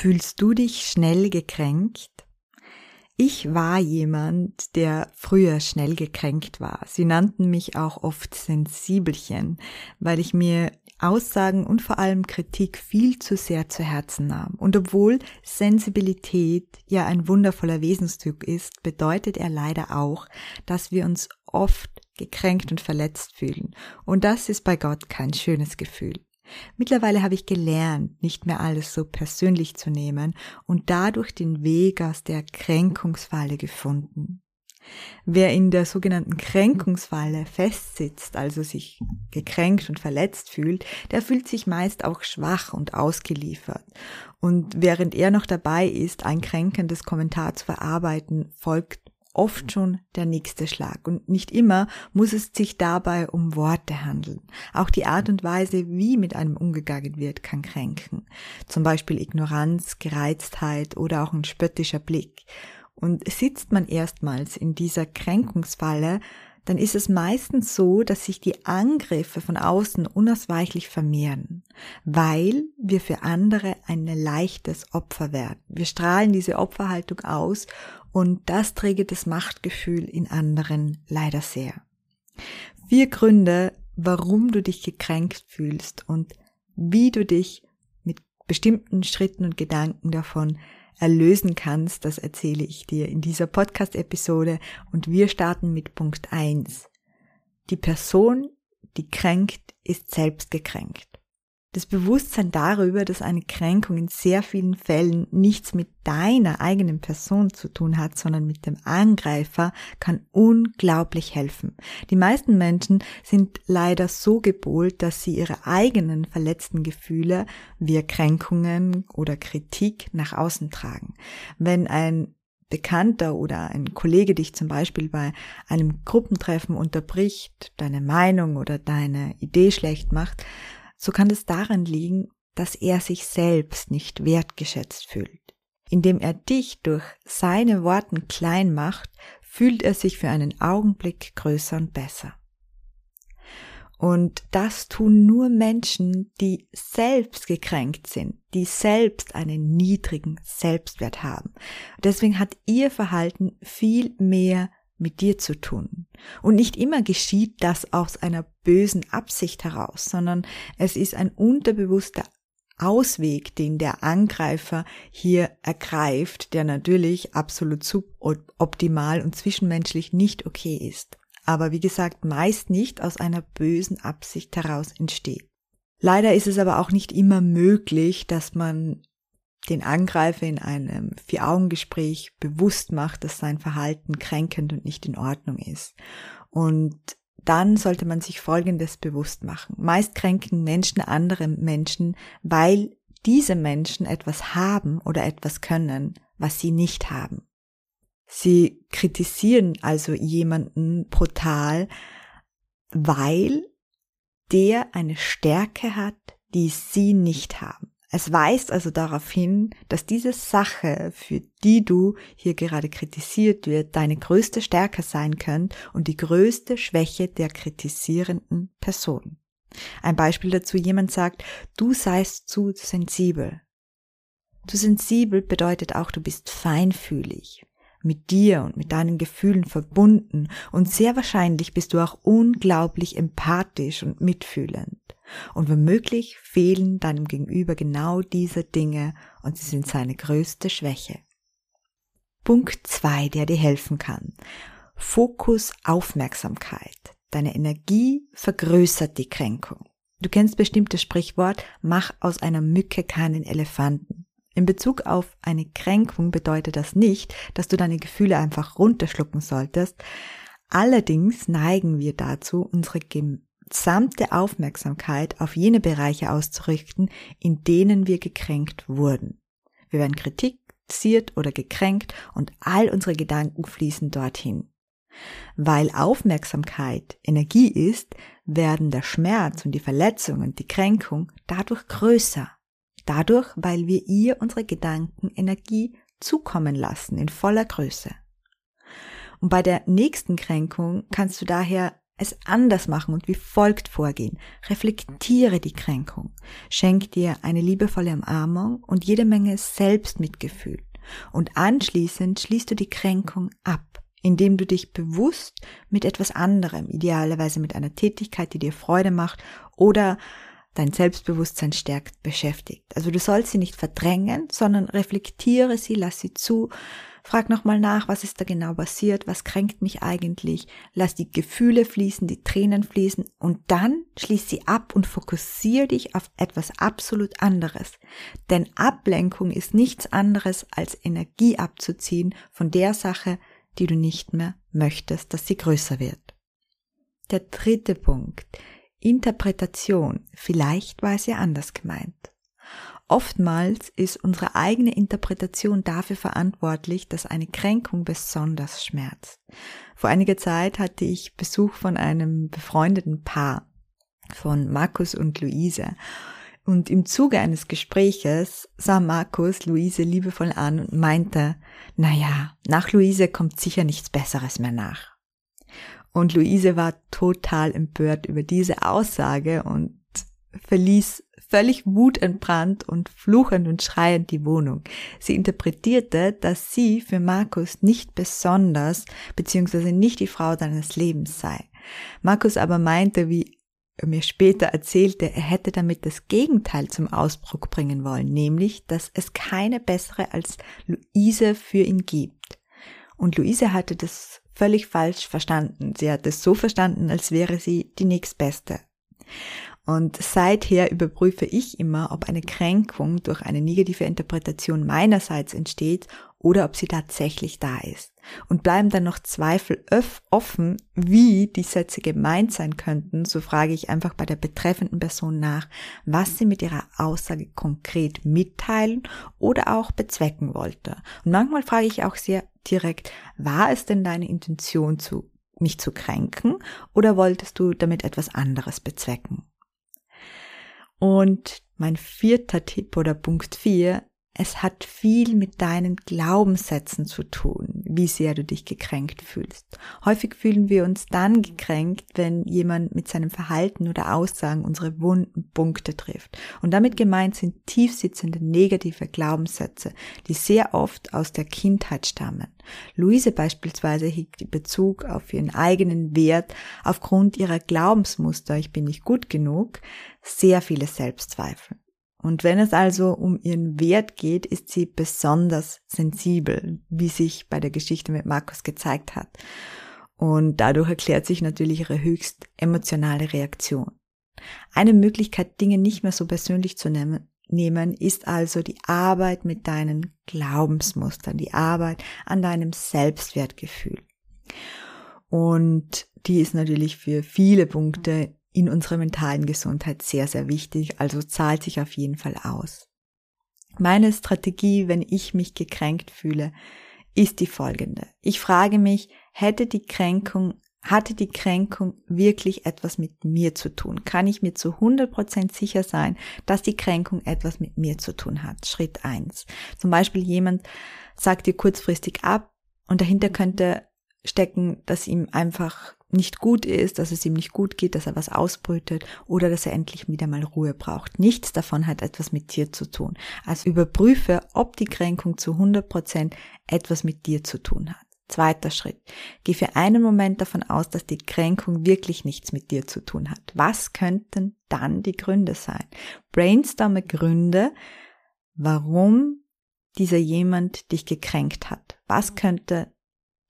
Fühlst du dich schnell gekränkt? Ich war jemand, der früher schnell gekränkt war. Sie nannten mich auch oft Sensibelchen, weil ich mir Aussagen und vor allem Kritik viel zu sehr zu Herzen nahm. Und obwohl Sensibilität ja ein wundervoller Wesenszug ist, bedeutet er leider auch, dass wir uns oft gekränkt und verletzt fühlen. Und das ist bei Gott kein schönes Gefühl. Mittlerweile habe ich gelernt, nicht mehr alles so persönlich zu nehmen und dadurch den Weg aus der Kränkungsfalle gefunden. Wer in der sogenannten Kränkungsfalle festsitzt, also sich gekränkt und verletzt fühlt, der fühlt sich meist auch schwach und ausgeliefert. Und während er noch dabei ist, ein kränkendes Kommentar zu verarbeiten, folgt oft schon der nächste Schlag. Und nicht immer muss es sich dabei um Worte handeln. Auch die Art und Weise, wie mit einem umgegangen wird, kann kränken. Zum Beispiel Ignoranz, Gereiztheit oder auch ein spöttischer Blick. Und sitzt man erstmals in dieser Kränkungsfalle, dann ist es meistens so, dass sich die Angriffe von außen unausweichlich vermehren, weil wir für andere ein leichtes Opfer werden. Wir strahlen diese Opferhaltung aus und das trägt das Machtgefühl in anderen leider sehr. Vier Gründe, warum du dich gekränkt fühlst und wie du dich mit bestimmten Schritten und Gedanken davon erlösen kannst, das erzähle ich dir in dieser Podcast-Episode und wir starten mit Punkt eins. Die Person, die kränkt, ist selbst gekränkt. Das Bewusstsein darüber, dass eine Kränkung in sehr vielen Fällen nichts mit deiner eigenen Person zu tun hat, sondern mit dem Angreifer, kann unglaublich helfen. Die meisten Menschen sind leider so gepolt, dass sie ihre eigenen verletzten Gefühle wie Kränkungen oder Kritik nach außen tragen. Wenn ein Bekannter oder ein Kollege dich zum Beispiel bei einem Gruppentreffen unterbricht, deine Meinung oder deine Idee schlecht macht, so kann es daran liegen, dass er sich selbst nicht wertgeschätzt fühlt. Indem er dich durch seine Worten klein macht, fühlt er sich für einen Augenblick größer und besser. Und das tun nur Menschen, die selbst gekränkt sind, die selbst einen niedrigen Selbstwert haben. Deswegen hat ihr Verhalten viel mehr mit dir zu tun. Und nicht immer geschieht das aus einer bösen Absicht heraus, sondern es ist ein unterbewusster Ausweg, den der Angreifer hier ergreift, der natürlich absolut suboptimal und zwischenmenschlich nicht okay ist. Aber wie gesagt, meist nicht aus einer bösen Absicht heraus entsteht. Leider ist es aber auch nicht immer möglich, dass man den Angreifer in einem Vier-Augen-Gespräch bewusst macht, dass sein Verhalten kränkend und nicht in Ordnung ist. Und dann sollte man sich Folgendes bewusst machen. Meist kränken Menschen andere Menschen, weil diese Menschen etwas haben oder etwas können, was sie nicht haben. Sie kritisieren also jemanden brutal, weil der eine Stärke hat, die sie nicht haben. Es weist also darauf hin, dass diese Sache, für die du hier gerade kritisiert wird, deine größte Stärke sein könnte und die größte Schwäche der kritisierenden Person. Ein Beispiel dazu, jemand sagt, du seist zu sensibel. Zu sensibel bedeutet auch, du bist feinfühlig, mit dir und mit deinen Gefühlen verbunden und sehr wahrscheinlich bist du auch unglaublich empathisch und mitfühlend. Und womöglich fehlen deinem Gegenüber genau diese Dinge und sie sind seine größte Schwäche. Punkt zwei, der dir helfen kann. Fokus Aufmerksamkeit. Deine Energie vergrößert die Kränkung. Du kennst bestimmt das Sprichwort, mach aus einer Mücke keinen Elefanten. In Bezug auf eine Kränkung bedeutet das nicht, dass du deine Gefühle einfach runterschlucken solltest. Allerdings neigen wir dazu, unsere gesamte Aufmerksamkeit auf jene Bereiche auszurichten, in denen wir gekränkt wurden. Wir werden Kritik, provoziert oder gekränkt und all unsere Gedanken fließen dorthin. Weil Aufmerksamkeit Energie ist, werden der Schmerz und die Verletzung und die Kränkung dadurch größer. Dadurch, weil wir ihr unsere Gedanken Energie zukommen lassen in voller Größe. Und bei der nächsten Kränkung kannst du daher es anders machen und wie folgt vorgehen. Reflektiere die Kränkung. Schenk dir eine liebevolle Umarmung und jede Menge Selbstmitgefühl. Und anschließend schließt du die Kränkung ab, indem du dich bewusst mit etwas anderem, idealerweise mit einer Tätigkeit, die dir Freude macht oder dein Selbstbewusstsein stärkt, beschäftigt. Also du sollst sie nicht verdrängen, sondern reflektiere sie, lass sie zu, Frag nochmal nach, was ist da genau passiert, was kränkt mich eigentlich, lass die Gefühle fließen, die Tränen fließen und dann schließ sie ab und fokussier dich auf etwas absolut anderes. Denn Ablenkung ist nichts anderes als Energie abzuziehen von der Sache, die du nicht mehr möchtest, dass sie größer wird. Der dritte Punkt. Interpretation. Vielleicht war es ja anders gemeint. Oftmals ist unsere eigene Interpretation dafür verantwortlich, dass eine Kränkung besonders schmerzt. Vor einiger Zeit hatte ich Besuch von einem befreundeten Paar, von Markus und Luise. Und im Zuge eines Gespräches sah Markus Luise liebevoll an und meinte, na ja, nach Luise kommt sicher nichts Besseres mehr nach. Und Luise war total empört über diese Aussage und verließ völlig wutentbrannt und fluchend und schreiend die Wohnung. Sie interpretierte, dass sie für Markus nicht besonders bzw. nicht die Frau seines Lebens sei. Markus aber meinte, wie er mir später erzählte, er hätte damit das Gegenteil zum Ausdruck bringen wollen, nämlich, dass es keine bessere als Luise für ihn gibt. Und Luise hatte das völlig falsch verstanden. Sie hat es so verstanden, als wäre sie die nächstbeste. Und seither überprüfe ich immer, ob eine Kränkung durch eine negative Interpretation meinerseits entsteht oder ob sie tatsächlich da ist. Und bleiben dann noch Zweifel offen, wie die Sätze gemeint sein könnten, so frage ich einfach bei der betreffenden Person nach, was sie mit ihrer Aussage konkret mitteilen oder auch bezwecken wollte. Und manchmal frage ich auch sehr direkt, war es denn deine Intention zu mich zu kränken oder wolltest du damit etwas anderes bezwecken? Und mein vierter Tipp oder Punkt vier es hat viel mit deinen Glaubenssätzen zu tun, wie sehr du dich gekränkt fühlst. Häufig fühlen wir uns dann gekränkt, wenn jemand mit seinem Verhalten oder Aussagen unsere wunden Punkte trifft. Und damit gemeint sind tiefsitzende negative Glaubenssätze, die sehr oft aus der Kindheit stammen. Luise beispielsweise hegt Bezug auf ihren eigenen Wert aufgrund ihrer Glaubensmuster, ich bin nicht gut genug, sehr viele Selbstzweifel. Und wenn es also um ihren Wert geht, ist sie besonders sensibel, wie sich bei der Geschichte mit Markus gezeigt hat. Und dadurch erklärt sich natürlich ihre höchst emotionale Reaktion. Eine Möglichkeit, Dinge nicht mehr so persönlich zu nehmen, ist also die Arbeit mit deinen Glaubensmustern, die Arbeit an deinem Selbstwertgefühl. Und die ist natürlich für viele Punkte in unserer mentalen Gesundheit sehr, sehr wichtig, also zahlt sich auf jeden Fall aus. Meine Strategie, wenn ich mich gekränkt fühle, ist die folgende. Ich frage mich, hätte die Kränkung, hatte die Kränkung wirklich etwas mit mir zu tun? Kann ich mir zu 100% sicher sein, dass die Kränkung etwas mit mir zu tun hat? Schritt eins. Zum Beispiel jemand sagt dir kurzfristig ab und dahinter könnte stecken, dass ihm einfach nicht gut ist, dass es ihm nicht gut geht, dass er was ausbrütet oder dass er endlich wieder mal Ruhe braucht. Nichts davon hat etwas mit dir zu tun. Also überprüfe, ob die Kränkung zu 100 Prozent etwas mit dir zu tun hat. Zweiter Schritt. Geh für einen Moment davon aus, dass die Kränkung wirklich nichts mit dir zu tun hat. Was könnten dann die Gründe sein? Brainstorme Gründe, warum dieser jemand dich gekränkt hat. Was könnte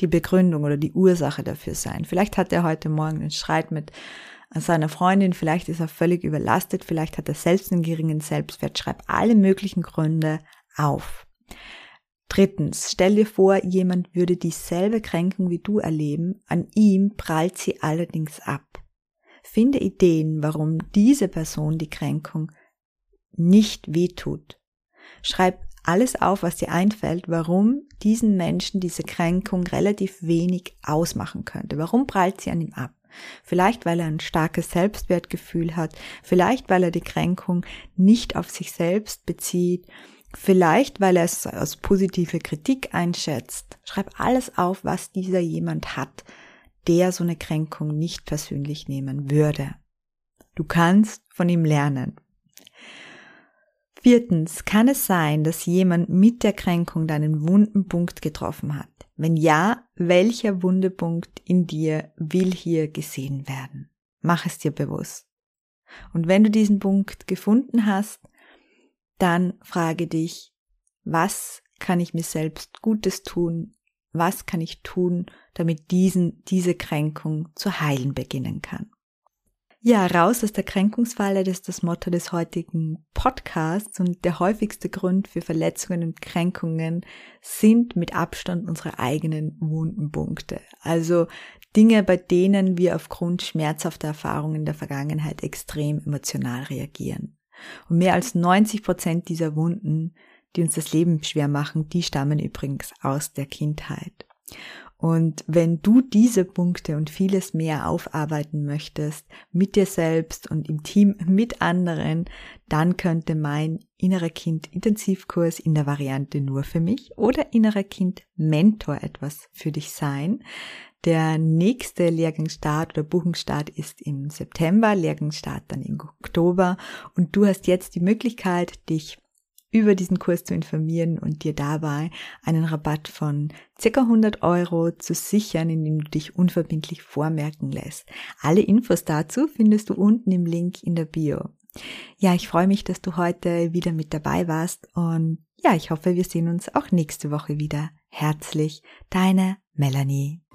die Begründung oder die Ursache dafür sein. Vielleicht hat er heute Morgen einen Streit mit seiner Freundin, vielleicht ist er völlig überlastet, vielleicht hat er selbst einen geringen Selbstwert. Schreib alle möglichen Gründe auf. Drittens, stell dir vor, jemand würde dieselbe Kränkung wie du erleben, an ihm prallt sie allerdings ab. Finde Ideen, warum diese Person die Kränkung nicht wehtut. Schreib alles auf, was dir einfällt, warum diesen Menschen diese Kränkung relativ wenig ausmachen könnte. Warum prallt sie an ihm ab? Vielleicht, weil er ein starkes Selbstwertgefühl hat, vielleicht, weil er die Kränkung nicht auf sich selbst bezieht, vielleicht, weil er es als positive Kritik einschätzt. Schreib alles auf, was dieser jemand hat, der so eine Kränkung nicht persönlich nehmen würde. Du kannst von ihm lernen. Viertens, kann es sein, dass jemand mit der Kränkung deinen wunden Punkt getroffen hat? Wenn ja, welcher Wundepunkt in dir will hier gesehen werden? Mach es dir bewusst. Und wenn du diesen Punkt gefunden hast, dann frage dich, was kann ich mir selbst Gutes tun? Was kann ich tun, damit diesen, diese Kränkung zu heilen beginnen kann? Ja, raus aus der Kränkungsfalle, das ist das Motto des heutigen Podcasts und der häufigste Grund für Verletzungen und Kränkungen sind mit Abstand unsere eigenen Wundenpunkte. Also Dinge, bei denen wir aufgrund schmerzhafter Erfahrungen der Vergangenheit extrem emotional reagieren. Und mehr als 90 Prozent dieser Wunden, die uns das Leben schwer machen, die stammen übrigens aus der Kindheit. Und wenn du diese Punkte und vieles mehr aufarbeiten möchtest, mit dir selbst und im Team mit anderen, dann könnte mein innerer Kind Intensivkurs in der Variante nur für mich oder innerer Kind Mentor etwas für dich sein. Der nächste Lehrgangsstart oder Buchungsstart ist im September, Lehrgangsstart dann im Oktober und du hast jetzt die Möglichkeit, dich über diesen Kurs zu informieren und dir dabei einen Rabatt von circa 100 Euro zu sichern, indem du dich unverbindlich vormerken lässt. Alle Infos dazu findest du unten im Link in der Bio. Ja, ich freue mich, dass du heute wieder mit dabei warst und ja, ich hoffe, wir sehen uns auch nächste Woche wieder. Herzlich, deine Melanie.